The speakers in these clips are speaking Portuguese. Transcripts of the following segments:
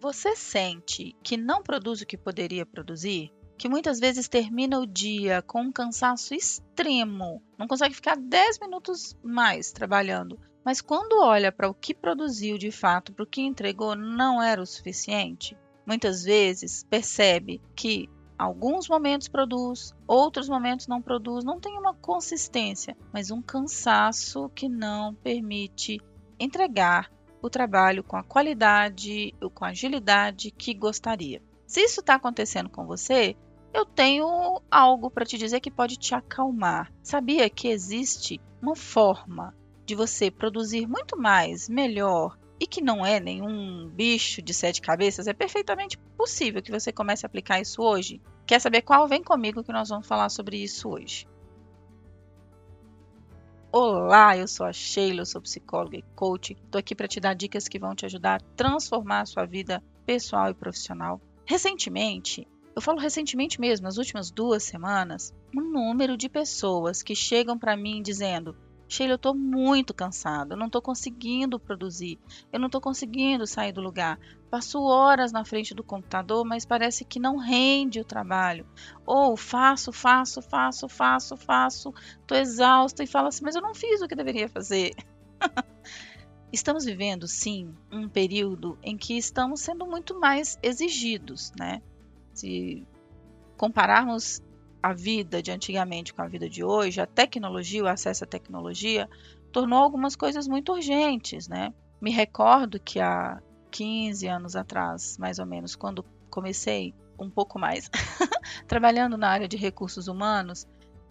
Você sente que não produz o que poderia produzir? Que muitas vezes termina o dia com um cansaço extremo, não consegue ficar 10 minutos mais trabalhando, mas quando olha para o que produziu de fato, para o que entregou, não era o suficiente? Muitas vezes percebe que alguns momentos produz, outros momentos não produz, não tem uma consistência, mas um cansaço que não permite entregar o trabalho com a qualidade com a agilidade que gostaria. Se isso está acontecendo com você, eu tenho algo para te dizer que pode te acalmar. Sabia que existe uma forma de você produzir muito mais, melhor e que não é nenhum bicho de sete cabeças, é perfeitamente possível que você comece a aplicar isso hoje. Quer saber qual? Vem comigo que nós vamos falar sobre isso hoje. Olá, eu sou a Sheila, eu sou psicóloga e coach. Estou aqui para te dar dicas que vão te ajudar a transformar a sua vida pessoal e profissional. Recentemente, eu falo recentemente mesmo, nas últimas duas semanas, um número de pessoas que chegam para mim dizendo: Sheila, eu estou muito cansada, eu não estou conseguindo produzir, eu não estou conseguindo sair do lugar. Passo horas na frente do computador, mas parece que não rende o trabalho. Ou faço, faço, faço, faço, faço, estou exausta e falo assim, mas eu não fiz o que deveria fazer. estamos vivendo, sim, um período em que estamos sendo muito mais exigidos, né? Se compararmos a vida de antigamente com a vida de hoje, a tecnologia, o acesso à tecnologia, tornou algumas coisas muito urgentes, né? Me recordo que há 15 anos atrás, mais ou menos, quando comecei um pouco mais trabalhando na área de recursos humanos,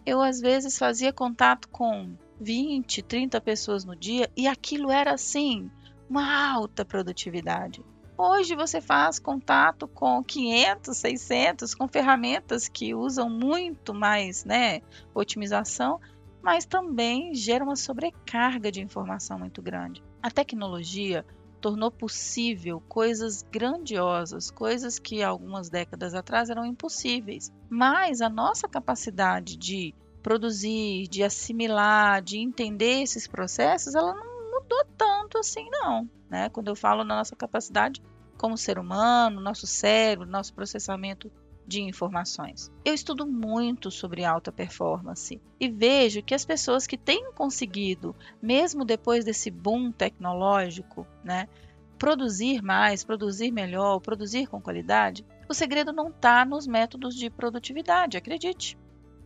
eu às vezes fazia contato com 20, 30 pessoas no dia e aquilo era assim, uma alta produtividade. Hoje você faz contato com 500, 600, com ferramentas que usam muito mais né, otimização, mas também gera uma sobrecarga de informação muito grande. A tecnologia tornou possível coisas grandiosas, coisas que algumas décadas atrás eram impossíveis. Mas a nossa capacidade de produzir, de assimilar, de entender esses processos, ela não mudou tanto assim, não. Né? Quando eu falo na nossa capacidade como ser humano, nosso cérebro, nosso processamento de informações. Eu estudo muito sobre alta performance e vejo que as pessoas que têm conseguido, mesmo depois desse boom tecnológico, né, produzir mais, produzir melhor, produzir com qualidade, o segredo não está nos métodos de produtividade, acredite.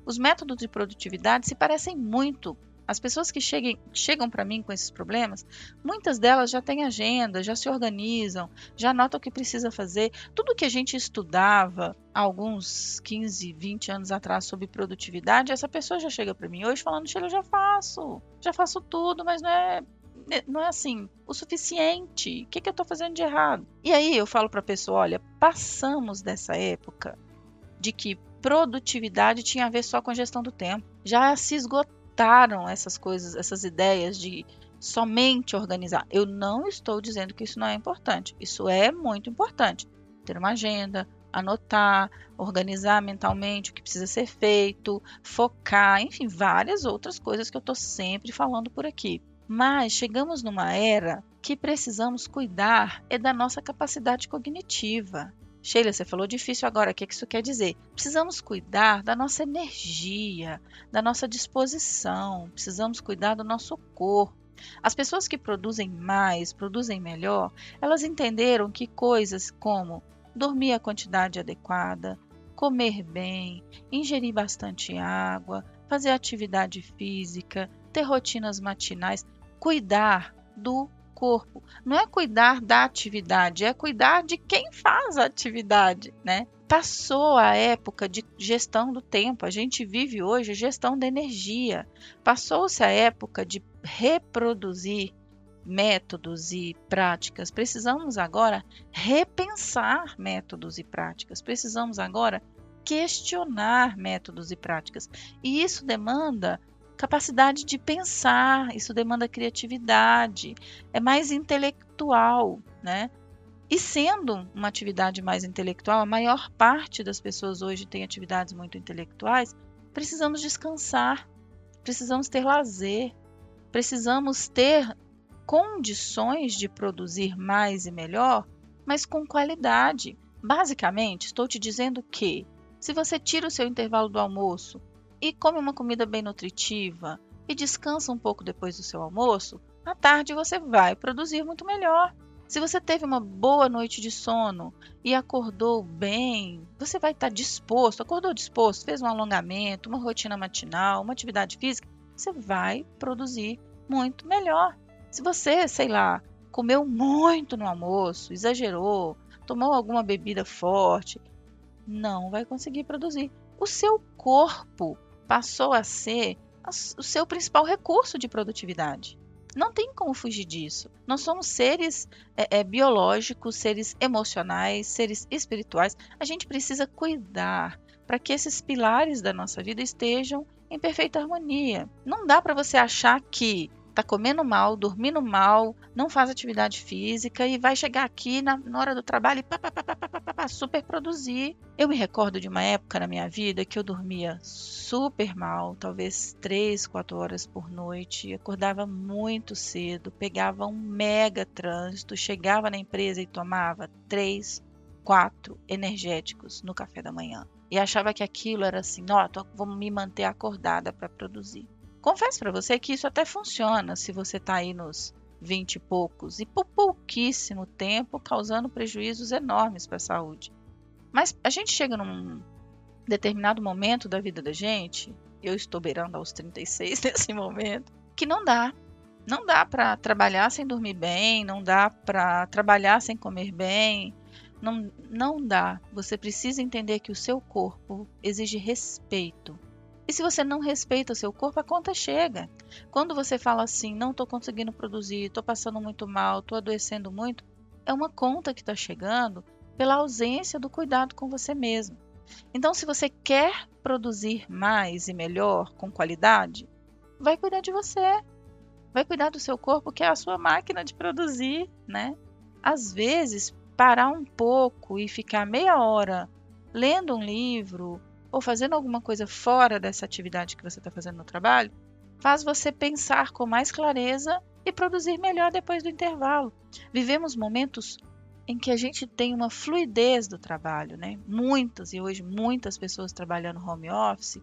Os métodos de produtividade se parecem muito as pessoas que cheguem, chegam para mim com esses problemas, muitas delas já têm agenda, já se organizam, já notam o que precisa fazer. Tudo que a gente estudava há alguns 15, 20 anos atrás sobre produtividade, essa pessoa já chega para mim hoje falando: Sheila, eu já faço, já faço tudo, mas não é não é assim o suficiente. O que, que eu estou fazendo de errado? E aí eu falo para a pessoa: olha, passamos dessa época de que produtividade tinha a ver só com a gestão do tempo. Já se esgotou adaptaram essas coisas, essas ideias de somente organizar. Eu não estou dizendo que isso não é importante. Isso é muito importante. Ter uma agenda, anotar, organizar mentalmente o que precisa ser feito, focar, enfim, várias outras coisas que eu estou sempre falando por aqui. Mas chegamos numa era que precisamos cuidar é da nossa capacidade cognitiva. Sheila, você falou difícil agora, o que isso quer dizer? Precisamos cuidar da nossa energia, da nossa disposição, precisamos cuidar do nosso corpo. As pessoas que produzem mais, produzem melhor, elas entenderam que coisas como dormir a quantidade adequada, comer bem, ingerir bastante água, fazer atividade física, ter rotinas matinais, cuidar do corpo. Não é cuidar da atividade, é cuidar de quem faz a atividade, né? Passou a época de gestão do tempo, a gente vive hoje gestão da energia. Passou-se a época de reproduzir métodos e práticas. Precisamos agora repensar métodos e práticas. Precisamos agora questionar métodos e práticas. E isso demanda capacidade de pensar, isso demanda criatividade, é mais intelectual, né? E sendo uma atividade mais intelectual, a maior parte das pessoas hoje tem atividades muito intelectuais, precisamos descansar, precisamos ter lazer, precisamos ter condições de produzir mais e melhor mas com qualidade. Basicamente, estou te dizendo que se você tira o seu intervalo do almoço e come uma comida bem nutritiva e descansa um pouco depois do seu almoço, à tarde você vai produzir muito melhor. Se você teve uma boa noite de sono e acordou bem, você vai estar disposto, acordou disposto, fez um alongamento, uma rotina matinal, uma atividade física, você vai produzir muito melhor. Se você, sei lá, comeu muito no almoço, exagerou, tomou alguma bebida forte, não vai conseguir produzir. O seu corpo passou a ser o seu principal recurso de produtividade. Não tem como fugir disso. Nós somos seres é, é, biológicos, seres emocionais, seres espirituais. A gente precisa cuidar para que esses pilares da nossa vida estejam em perfeita harmonia. Não dá para você achar que tá comendo mal, dormindo mal, não faz atividade física e vai chegar aqui na, na hora do trabalho e pá, pá, pá, pá, pá, pá, pá, super produzir. Eu me recordo de uma época na minha vida que eu dormia super mal, talvez 3, 4 horas por noite, acordava muito cedo, pegava um mega trânsito, chegava na empresa e tomava 3, 4 energéticos no café da manhã. E achava que aquilo era assim, ó, vou me manter acordada para produzir. Confesso para você que isso até funciona se você está aí nos 20 e poucos e por pouquíssimo tempo causando prejuízos enormes para a saúde. Mas a gente chega num determinado momento da vida da gente, eu estou beirando aos 36 nesse momento, que não dá. Não dá para trabalhar sem dormir bem, não dá para trabalhar sem comer bem, não, não dá. Você precisa entender que o seu corpo exige respeito. E se você não respeita o seu corpo, a conta chega. Quando você fala assim, não estou conseguindo produzir, estou passando muito mal, estou adoecendo muito, é uma conta que está chegando pela ausência do cuidado com você mesmo. Então, se você quer produzir mais e melhor, com qualidade, vai cuidar de você. Vai cuidar do seu corpo, que é a sua máquina de produzir, né? Às vezes, parar um pouco e ficar meia hora lendo um livro ou fazendo alguma coisa fora dessa atividade que você está fazendo no trabalho, faz você pensar com mais clareza e produzir melhor depois do intervalo. Vivemos momentos em que a gente tem uma fluidez do trabalho, né? Muitas e hoje muitas pessoas trabalhando home office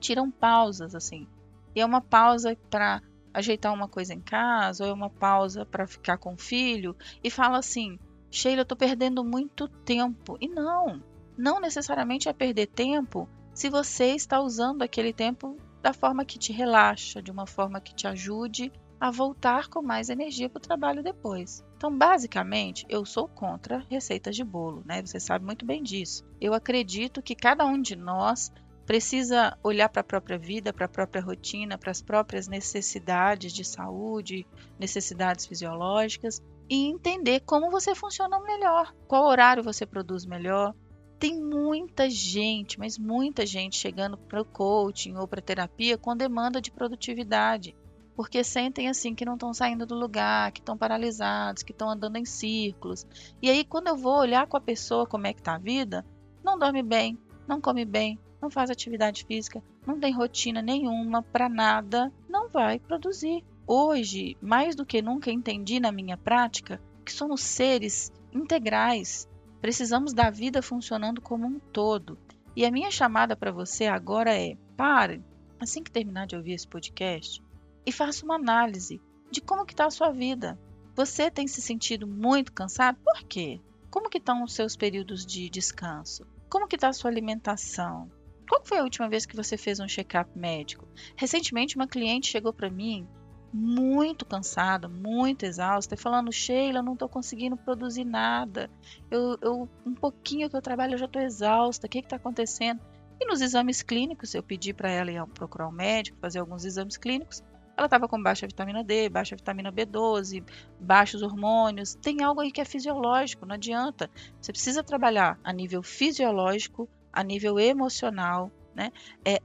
tiram pausas assim. E é uma pausa para ajeitar uma coisa em casa, ou é uma pausa para ficar com o filho e fala assim: "Sheila, eu tô perdendo muito tempo". E não, não necessariamente é perder tempo se você está usando aquele tempo da forma que te relaxa, de uma forma que te ajude a voltar com mais energia para o trabalho depois. Então, basicamente, eu sou contra receitas de bolo, né? Você sabe muito bem disso. Eu acredito que cada um de nós precisa olhar para a própria vida, para a própria rotina, para as próprias necessidades de saúde, necessidades fisiológicas e entender como você funciona melhor, qual horário você produz melhor, tem muita gente, mas muita gente chegando para o coaching ou para terapia com demanda de produtividade, porque sentem assim que não estão saindo do lugar, que estão paralisados, que estão andando em círculos. E aí quando eu vou olhar com a pessoa como é que está a vida, não dorme bem, não come bem, não faz atividade física, não tem rotina nenhuma para nada, não vai produzir. Hoje, mais do que nunca entendi na minha prática que somos seres integrais, Precisamos da vida funcionando como um todo. E a minha chamada para você agora é: pare, assim que terminar de ouvir esse podcast, e faça uma análise de como que está a sua vida. Você tem se sentido muito cansado? Por quê? Como que estão os seus períodos de descanso? Como que está a sua alimentação? Qual foi a última vez que você fez um check-up médico? Recentemente, uma cliente chegou para mim muito cansada, muito exausta, e falando, Sheila, não estou conseguindo produzir nada. Eu, eu, um pouquinho que eu trabalho, eu já estou exausta. O que está acontecendo? E nos exames clínicos, eu pedi para ela ir procurar um médico, fazer alguns exames clínicos. Ela estava com baixa vitamina D, baixa vitamina B12, baixos hormônios. Tem algo aí que é fisiológico, não adianta. Você precisa trabalhar a nível fisiológico, a nível emocional, né? É,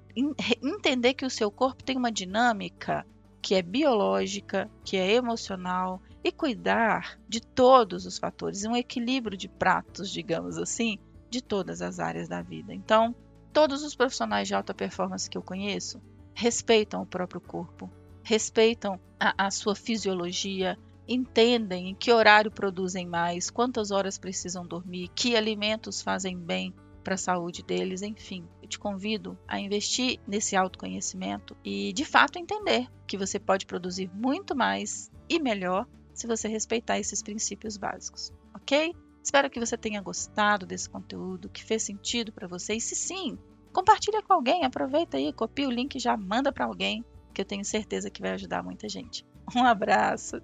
entender que o seu corpo tem uma dinâmica que é biológica, que é emocional e cuidar de todos os fatores, um equilíbrio de pratos, digamos assim, de todas as áreas da vida. Então, todos os profissionais de alta performance que eu conheço respeitam o próprio corpo, respeitam a, a sua fisiologia, entendem em que horário produzem mais, quantas horas precisam dormir, que alimentos fazem bem para a saúde deles, enfim. Te convido a investir nesse autoconhecimento e, de fato, entender que você pode produzir muito mais e melhor se você respeitar esses princípios básicos, ok? Espero que você tenha gostado desse conteúdo, que fez sentido para você. E se sim, compartilha com alguém, aproveita aí, copia o link e já manda para alguém, que eu tenho certeza que vai ajudar muita gente. Um abraço.